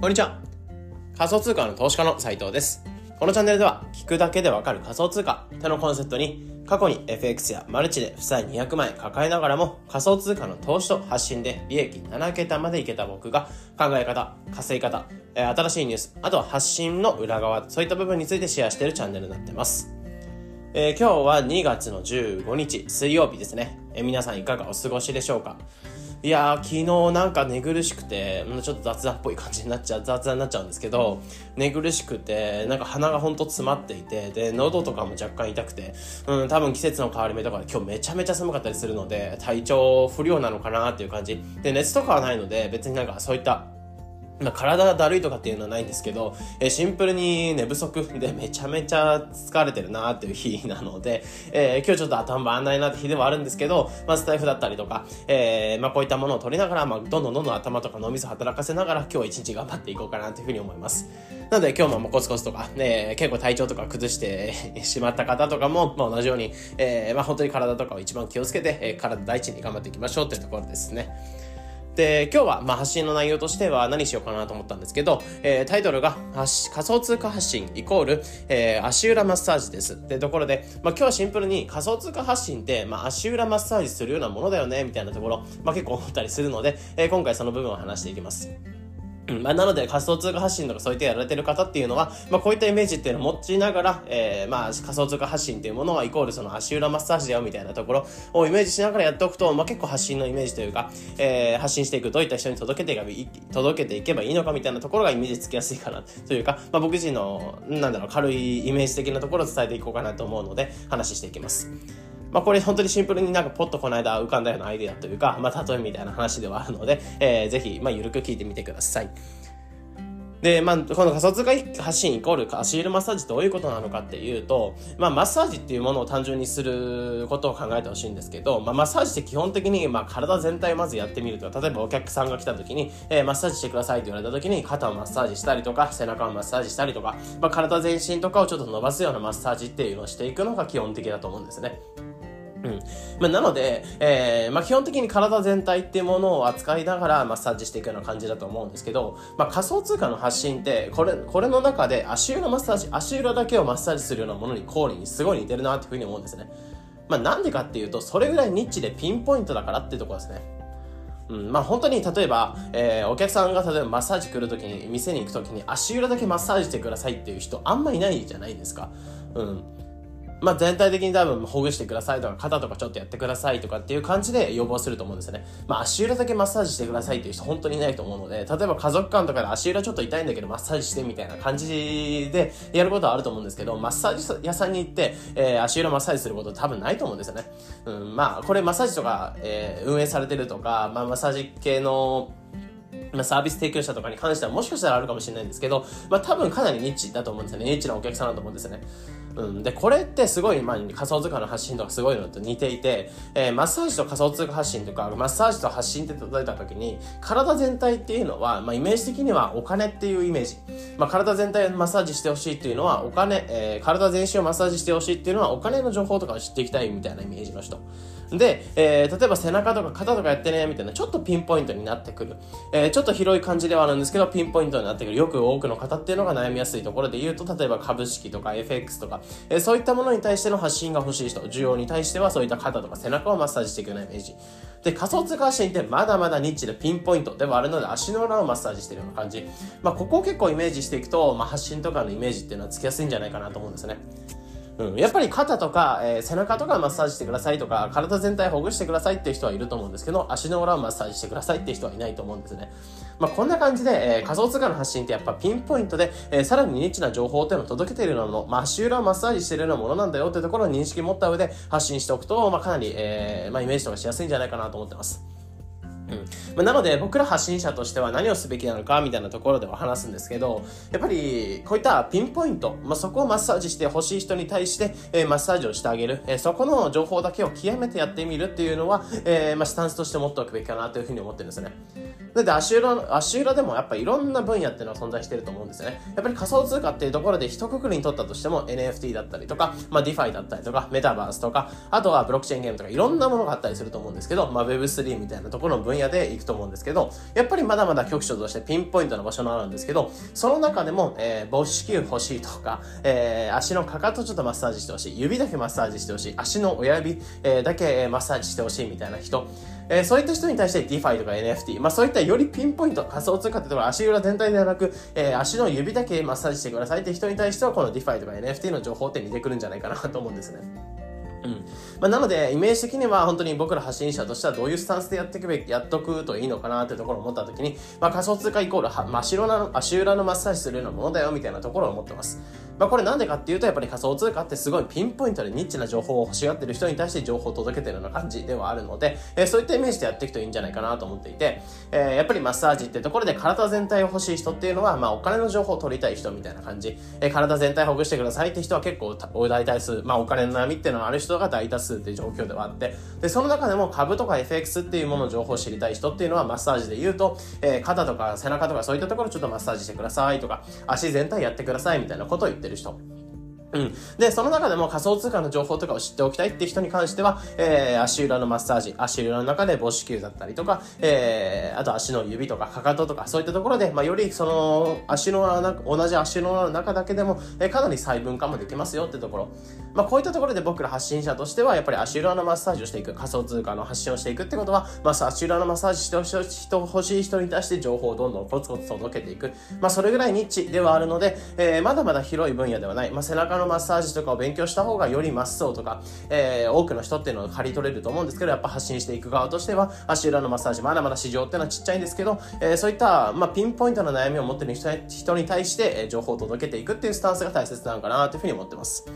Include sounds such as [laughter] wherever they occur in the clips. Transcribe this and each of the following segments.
こんにちは。仮想通貨の投資家の斉藤です。このチャンネルでは、聞くだけでわかる仮想通貨ってのコンセプトに、過去に FX やマルチで負債200万円抱えながらも、仮想通貨の投資と発信で利益7桁までいけた僕が、考え方、稼ぎ方、新しいニュース、あとは発信の裏側、そういった部分についてシェアしているチャンネルになってます。えー今日は2月の15日水曜日ですね、えー皆さんいかがお過ごしでしょうか？いやー昨日なんか寝苦しくてちょっと雑談っぽい感じになっちゃう雑談になっちゃうんですけど寝苦しくてなんか鼻がほんと詰まっていてで喉とかも若干痛くてうん多分季節の変わり目とかで今日めちゃめちゃ寒かったりするので体調不良なのかなっていう感じ。で熱とかはないので別になんかそういったまあ、体がだるいとかっていうのはないんですけど、えーシンプルに寝不足でめちゃめちゃ疲れてるなっていう日なので、えー今日ちょっと頭回んないなって日ではあるんですけど、まあ、スタイフだったりとか、えーまあ、こういったものを取りながら、まあ、どんどんどんどん頭とか脳みそ働かせながら今日一日頑張っていこうかなというふうに思います。なので今日もコツコツとか、ね、結構体調とか崩して [laughs] しまった方とかも、まあ、同じように、えーまあ、本当に体とかを一番気をつけて、えー体第一に頑張っていきましょうというところですね。で今日はまあ発信の内容としては何しようかなと思ったんですけど、えータイトルが仮想通貨発信イコール、えー足裏マッサージですでところで、まあ、今日はシンプルに仮想通貨発信って、まあ、足裏マッサージするようなものだよねみたいなところ、まあ、結構思ったりするので、えー今回その部分を話していきます。まあ、なので仮想通貨発信とかそういったやられてる方っていうのは、まあ、こういったイメージっていうのを持ちながら、えーまあ、仮想通貨発信っていうものはイコールその足裏マッサージだよみたいなところをイメージしながらやっておくと、まあ、結構発信のイメージというか、えー発信していくどういった人に届けていけばいい届けていけばいいのかみたいなところがイメージつきやすいかなというか、まあ、僕自身のなんだろう軽いイメージ的なところを伝えていこうかなと思うので話していきます。まあこれ本当にシンプルになんかポッとこの間浮かんだようなアイデアというか、まあ例えみたいな話ではあるので、えーぜひ、まあ緩く聞いてみてください。で、まあ、この仮想通貨発信イコール足裏マッサージどういうことなのかっていうと、まあ、マッサージっていうものを単純にすることを考えてほしいんですけど、まあ、マッサージって基本的に、まあ、体全体をまずやってみるとか、例えばお客さんが来た時に、えーマッサージしてくださいって言われた時に、肩をマッサージしたりとか、背中をマッサージしたりとか、まあ、体全身とかをちょっと伸ばすようなマッサージっていうのをしていくのが基本的だと思うんですね。うんまあ、なので、えーまあ、基本的に体全体っていうものを扱いながらマッサージしていくような感じだと思うんですけど、まあ、仮想通貨の発信ってこれこれの中で足裏マッサージ足裏だけをマッサージするようなものにコーにすごい似てるなっていうふうに思うんですね。まあ、なんでかっていうとそれぐらいニッチでピンポイントだからっていうところですね。うん、まあ本当に例えば、えーお客さんが例えばマッサージ来るときに店に行くときに足裏だけマッサージしてくださいっていう人あんまいないじゃないですか。うん。まあ全体的に多分ほぐしてくださいとか肩とかちょっとやってくださいとかっていう感じで要望すると思うんですよね。まあ足裏だけマッサージしてくださいっていう人本当にいないと思うので、例えば家族間とかで足裏ちょっと痛いんだけどマッサージしてみたいな感じでやることはあると思うんですけど、マッサージ屋さんに行って、えー足裏マッサージすること多分ないと思うんですよね。うん、まあこれマッサージとか、えー運営されてるとか、まあマッサージ系のま、サービス提供者とかに関してはもしかしたらあるかもしれないんですけど、まあ、多分かなりニッチだと思うんですよね。ニッチなお客さんだと思うんですよね。うん。で、これってすごい、まあ、仮想通貨の発信とかすごいのと似ていて、えーマッサージと仮想通貨発信とか、マッサージと発信って例えた時に、体全体っていうのは、まあ、イメージ的にはお金っていうイメージ。まあ、体全体をマッサージしてほしいっていうのは、お金、えー体全身をマッサージしてほしいっていうのは、お金の情報とかを知っていきたいみたいなイメージの人。で、えー例えば背中とか肩とかやってね、みたいな、ちょっとピンポイントになってくる。えーちょっと広い感じではあるんですけど、ピンポイントになってくる。よく多くの方っていうのが悩みやすいところで言うと、例えば株式とか FX とか、えーそういったものに対しての発信が欲しい人、需要に対してはそういった肩とか背中をマッサージしていくようなイメージ。で、仮想通貨発信ってまだまだニッチでピンポイントではあるので、足の裏をマッサージしてるような感じ。まあ、ここを結構イメージしていくと、まあ、発信とかのイメージっていうのはつきやすいんじゃないかなと思うんですね。うん、やっぱり肩とか、えー背中とかマッサージしてくださいとか、体全体ほぐしてくださいっていう人はいると思うんですけど、足の裏をマッサージしてくださいっていう人はいないと思うんですね。まあ、こんな感じで、えー仮想通貨の発信ってやっぱピンポイントで、えーさらにニッチな情報っていうのを届けているようなもの、まあ、足裏をマッサージしているようなものなんだよっていうところを認識持った上で発信しておくと、まあ、かなり、えーまあ、イメージとかしやすいんじゃないかなと思ってます。うん。ま、なので僕ら発信者としては何をすべきなのかみたいなところでは話すんですけどやっぱりこういったピンポイント、まあ、そこをマッサージしてほしい人に対して、えーマッサージをしてあげる、えーそこの情報だけを極めてやってみるっていうのは、えーまあ、スタンスとして持っておくべきかなというふうに思ってるんですね。なので足裏足裏でもやっぱいろんな分野っていうのは存在してると思うんですよね。やっぱり仮想通貨っていうところで一括りに取ったとしても NFT だったりとか、まあ、DeFi だったりとかメタバースとかあとはブロックチェーンゲームとかいろんなものがあったりすると思うんですけど、まあ、Web3 みたいなところの分野で行くと思うんですけど、やっぱりまだまだ局所としてピンポイントな場所のあるんですけど、その中でも、えー、母子球欲しいとか、えー、足のかかとちょっとマッサージしてほしい、指だけマッサージしてほしい、足の親指、えー、だけマッサージしてほしいみたいな人、えー、そういった人に対して DeFi とか NFT、まあそういったよりピンポイント、仮想通貨ってところ足裏全体ではなく、えー、足の指だけマッサージしてくださいって人に対してはこの DeFi とか NFT の情報って似てくるんじゃないかなと思うんですね。うんまあ、なので、イメージ的には本当に僕ら発信者としてはどういうスタンスでやっていくべき、やっとくといいのかなってところを思ったときに、まあ、仮想通貨イコールは真っ白な足裏のマッサージするようなものだよみたいなところを思ってます。まあ、これなんでかっていうと、やっぱり仮想通貨ってすごいピンポイントでニッチな情報を欲しがってる人に対して情報を届けてるような感じではあるので、えー、そういったイメージでやっていくといいんじゃないかなと思っていて、えー、やっぱりマッサージってところで体全体を欲しい人っていうのは、まあ、お金の情報を取りたい人みたいな感じ、えー、体全体ほぐしてくださいって人は結構大多数、まあ、お金の悩みっていうのがある人人が大多数っていう状況ではあって、で、その中でも株とか FX っていうものの情報を知りたい人っていうのはマッサージで言うと、えー、肩とか背中とかそういったところちょっとマッサージしてくださいとか、足全体やってくださいみたいなことを言ってる人。うん。で、その中でも仮想通貨の情報とかを知っておきたいって人に関しては、えー、足裏のマッサージ、足裏の中で母子球だったりとか、えー、あと足の指とかかかととか、そういったところで、まあ、よりその、足の穴、同じ足の中だけでも、えー、かなり細分化もできますよってところ。まあ、こういったところで僕ら発信者としては、やっぱり足裏のマッサージをしていく、仮想通貨の発信をしていくってことは、まあ、足裏のマッサージしてほしい人、欲しい人に対して情報をどんどんコツコツ届けていく。まあ、それぐらいニッチではあるので、えー、まだまだ広い分野ではない。まあ、背中のマッサージとかを勉強した方がよりマッソーとか、えー、多くの人っていうのを刈り取れると思うんですけど、やっぱ発信していく側としては、足裏のマッサージ、まだまだ市場っていうのはちっちゃいんですけど、えー、そういった、まあ、ピンポイントの悩みを持ってる人に対して、え、情報を届けていくっていうスタンスが大切なのかなというふうに思ってます。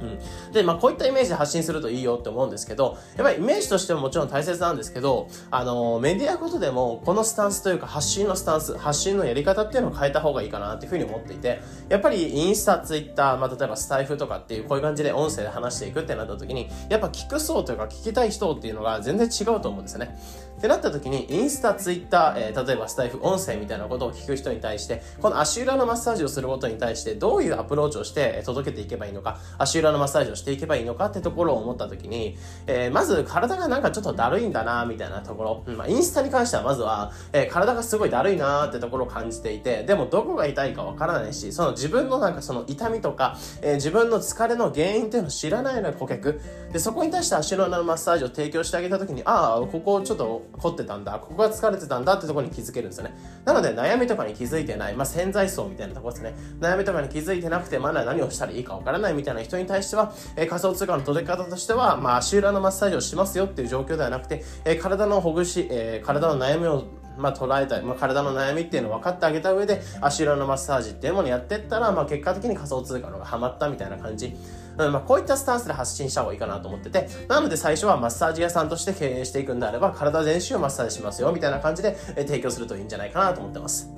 うん。で、まあこういったイメージで発信するといいよって思うんですけど、やっぱりイメージとしてももちろん大切なんですけど、あの、メディアごとでもこのスタンスというか発信のスタンス、発信のやり方っていうのを変えた方がいいかなっていうふうに思っていて、やっぱりインスタ、ツイッター、まあ例えばスタイフとかっていうこういう感じで音声で話していくってなった時に、やっぱ聞く層というか聞きたい人っていうのが全然違うと思うんですよね。ってなった時に、インスタ、ツイッター、えー、例えばスタイフ、音声みたいなことを聞く人に対して、この足裏のマッサージをすることに対して、どういうアプローチをして届けていけばいいのか、足裏のマッサージをしていけばいいのかってところを思った時に、えー、まず体がなんかちょっとだるいんだな、みたいなところ。まあ、インスタに関してはまずは、えー、体がすごいだるいなってところを感じていて、でもどこが痛いかわからないし、その自分のなんかその痛みとか、えー、自分の疲れの原因っていうのを知らないのよ、顧客。で、そこに対して足の裏のマッサージを提供してあげた時に、ああ、ここちょっと凝ってたんだ。ここが疲れてたんだってところに気づけるんですよね。なので悩みとかに気づいてない、まあ、潜在層みたいなところですね。悩みとかに気づいてなくて、まだ何をしたらいいかわからないみたいな人に対対しては、え、仮想通貨の届け方としては、まあ、足裏のマッサージをしますよっていう状況ではなくて、え、体のほぐし、え、体の悩みをまあ、捉えたい、まあ、体の悩みっていうのを分かってあげた上で足裏のマッサージっていうものをやってったら、まあ、結果的に仮想通貨のがハマったみたいな感じうんまあ、こういったスタンスで発信した方がいいかなと思ってて、なので最初はマッサージ屋さんとして経営していくんであれば、体全身をマッサージしますよ、みたいな感じで、え提供するといいんじゃないかなと思ってます。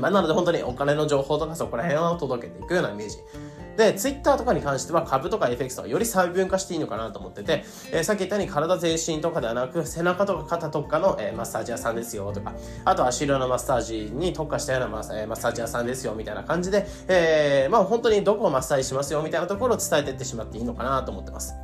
まあ、なので本当にお金の情報とかそこら辺を届けていくようなイメージ。で、ツイッターとかに関しては株とか FX とかより細分化していいのかなと思ってて、えー、さっき言ったように体全身とかではなく、背中とか肩とかの、えー、マッサージ屋さんですよとか、あと足裏のマッサージに特化したようなマッサージ屋さんですよみたいな感じで、えー、まあ本当にどこをマッサージしますよみたいなところを伝えていってしまっていいのかなと思ってます。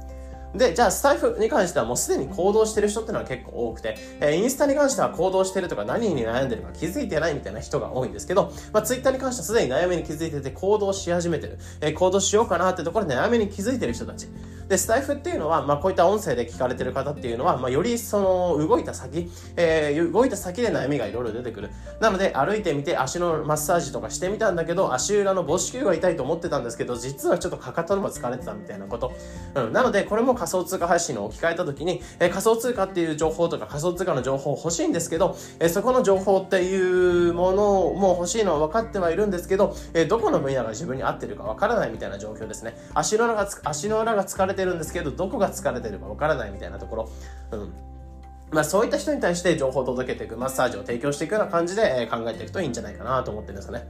で、じゃあスタイフに関してはもうすでに行動してる人ってのは結構多くて、えー、インスタに関しては行動してるとか何に悩んでるか気づいてないみたいな人が多いんですけど、まあツイッターに関してはすでに悩みに気づいてて行動し始めてる、えー、行動しようかなってところで悩みに気づいてる人たち。で、スタイフっていうのは、まあ、こういった音声で聞かれてる方っていうのは、まあ、よりその、動いた先、えー、動いた先で悩みがいろいろ出てくる。なので、歩いてみて足のマッサージとかしてみたんだけど、足裏の母子球が痛いと思ってたんですけど、実はちょっとかかとのも疲れてたみたいなこと。うん。なので、これも仮想通貨配信の置き換えた時に、え、仮想通貨っていう情報とか仮想通貨の情報欲しいんですけど、え、そこの情報っていうものも欲しいのは分かってはいるんですけど、え、どこの分野が自分に合ってるか分からないみたいな状況ですね。足の裏が、足の裏が疲れてるんですけど、どこが疲れてるかわからないみたいなところ、うん。まあそういった人に対して情報を届けていく、マッサージを提供していくような感じで、考えていくといいんじゃないかなと思ってるんですよね。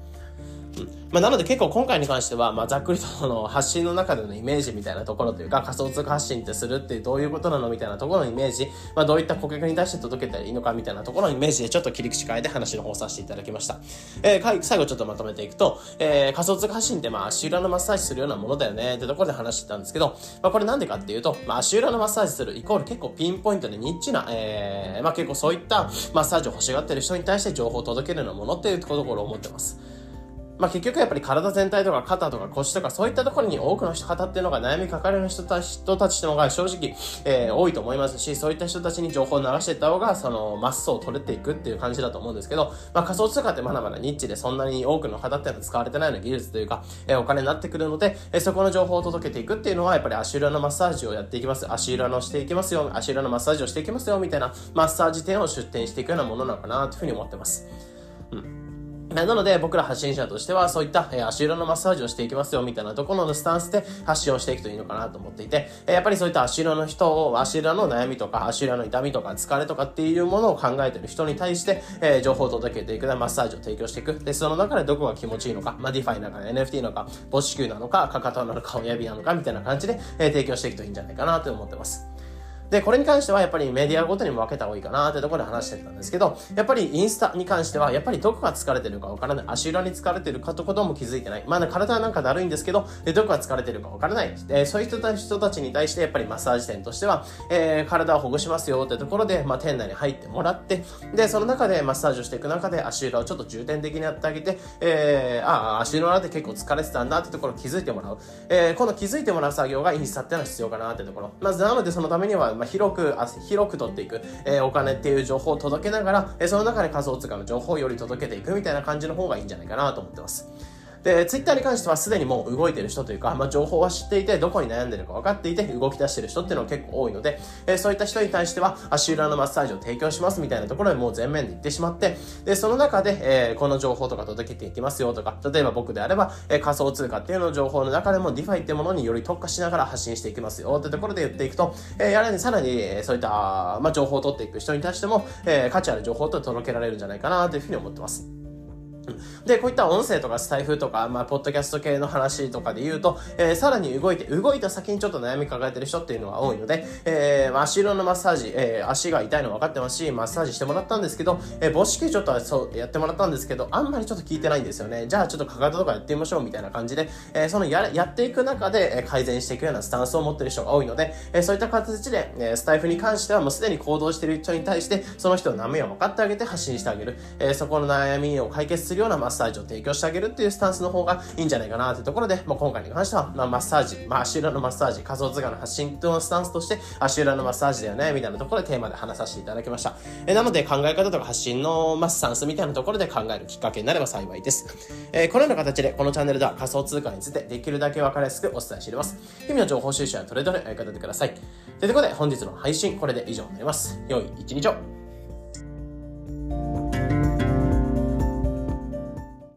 うんまあ、なので結構今回に関しては、まあ、ざっくりとその発信の中でのイメージみたいなところというか、仮想通貨発信ってするってどういうことなのみたいなところのイメージ、まあ、どういった顧客に対して届けたらいいのかみたいなところのイメージでちょっと切り口変えて話の方させていただきました。えー、最後ちょっとまとめていくと、えー、仮想通貨発信ってまあ足裏のマッサージするようなものだよねってところで話してたんですけど、まあ、これなんでかっていうと、まあ、足裏のマッサージするイコール結構ピンポイントでニッチな、えー、まあ、結構そういったマッサージを欲しがってる人に対して情報を届けるようなものっていうところを思ってます。まあ、結局やっぱり体全体とか肩とか腰とかそういったところに多くの人方っていうのが悩み抱える人たち人たちのが正直、えー、多いと思いますし、そういった人たちに情報を流していった方が、その、マッソを取れていくっていう感じだと思うんですけど、まあ、仮想通貨ってまだまだニッチでそんなに多くの方っていうのは使われてないような技術というか、えー、お金になってくるので、えー、そこの情報を届けていくっていうのは、やっぱり足裏のマッサージをやっていきます。足裏のしていきますよ、足裏のマッサージをしていきますよ、みたいなマッサージ店を出店していくようなものなのかなというふうに思ってます。うん。なので僕ら発信者としてはそういった、足裏のマッサージをしていきますよみたいなところのスタンスで発信をしていくといいのかなと思っていて、やっぱりそういった足裏の人を足裏の悩みとか足裏の痛みとか疲れとかっていうものを考えてる人に対して、情報を届けていくマッサージを提供していく。で、その中でどこが気持ちいいのか、まあ、 DeFi なのか NFT なのか、母指球なのか、かかとなのか、親指なのかみたいな感じで、提供していくといいんじゃないかなと思ってます。で、これに関してはやっぱりメディアごとにも分けた方がいいかなってところで話してたんですけど、やっぱりインスタに関しては、やっぱりどこが疲れてるかわからない。足裏に疲れてるってことも気づいてない。まあ、体はなんかだるいんですけど、どこが疲れてるかわからない。え、そういう人た人たちに対して、やっぱりマッサージ店としては、えー、体をほぐしますよってところで、まあ、店内に入ってもらって、で、その中でマッサージをしていく中で、足裏をちょっと重点的にやってあげて、えー、ああ、足裏って結構疲れてたんだってところを気づいてもらう。えー、この気づいてもらう作業がインスタっていうのは必要かなってところ。まず、なのでそのためには、まあ、広く、広く取っていく、えー、お金っていう情報を届けながら、えー、その中で仮想通貨の情報をより届けていくみたいな感じの方がいいんじゃないかなと思ってます。で、ツイッターに関してはすでにもう動いてる人というか、まあ、情報は知っていて、どこに悩んでるか分かっていて、動き出してる人っていうのは結構多いので、えー、そういった人に対しては、足裏のマッサージを提供しますみたいなところでもう全面で言ってしまって、で、その中で、えー、この情報とか届けていきますよとか、例えば僕であれば、えー、仮想通貨っていうの情報の中でも DeFi っていうものにより特化しながら発信していきますよってところで言っていくと、えー、やらにさらに、え、そういった、まあ、情報を取っていく人に対しても、えー、価値ある情報と届けられるんじゃないかなというふうに思ってます。で、こういった音声とかスタイフとか、まあ、ポッドキャスト系の話とかで言うと、えー、さらに動いて、動いた先にちょっと悩み抱えてる人っていうのは多いので、えー、足裏のマッサージ、えー、足が痛いの分かってますし、マッサージしてもらったんですけど、えー、母子球ちょっとそうやってもらったんですけど、あんまりちょっと聞いてないんですよね。じゃあちょっとかかととかやってみましょうみたいな感じで、えー、そのややっていく中で、え改善していくようなスタンスを持ってる人が多いので、えー、そういった形で、えー、スタイフに関してはもうすでに行動してる人に対して、その人の悩みを分かってあげて発信してあげる、えー、そこの悩みを解決するようなマッサージを提供してあげるっていうスタンスの方がいいんじゃないかなというところで、まあ、今回に関しては、まあ、マッサージ、まあ、足裏のマッサージ、仮想通貨の発信とのスタンスとして、足裏のマッサージだよね、みたいなところでテーマで話させていただきました。えなので、考え方とか発信の、まあ、スタンスみたいなところで考えるきっかけになれば幸いです。えー、このような形で、このチャンネルでは仮想通貨についてできるだけ分かりやすくお伝えしています。日々の情報収集やトレードでお役立てください。ということで、本日の配信、これで以上になります。良い一日を。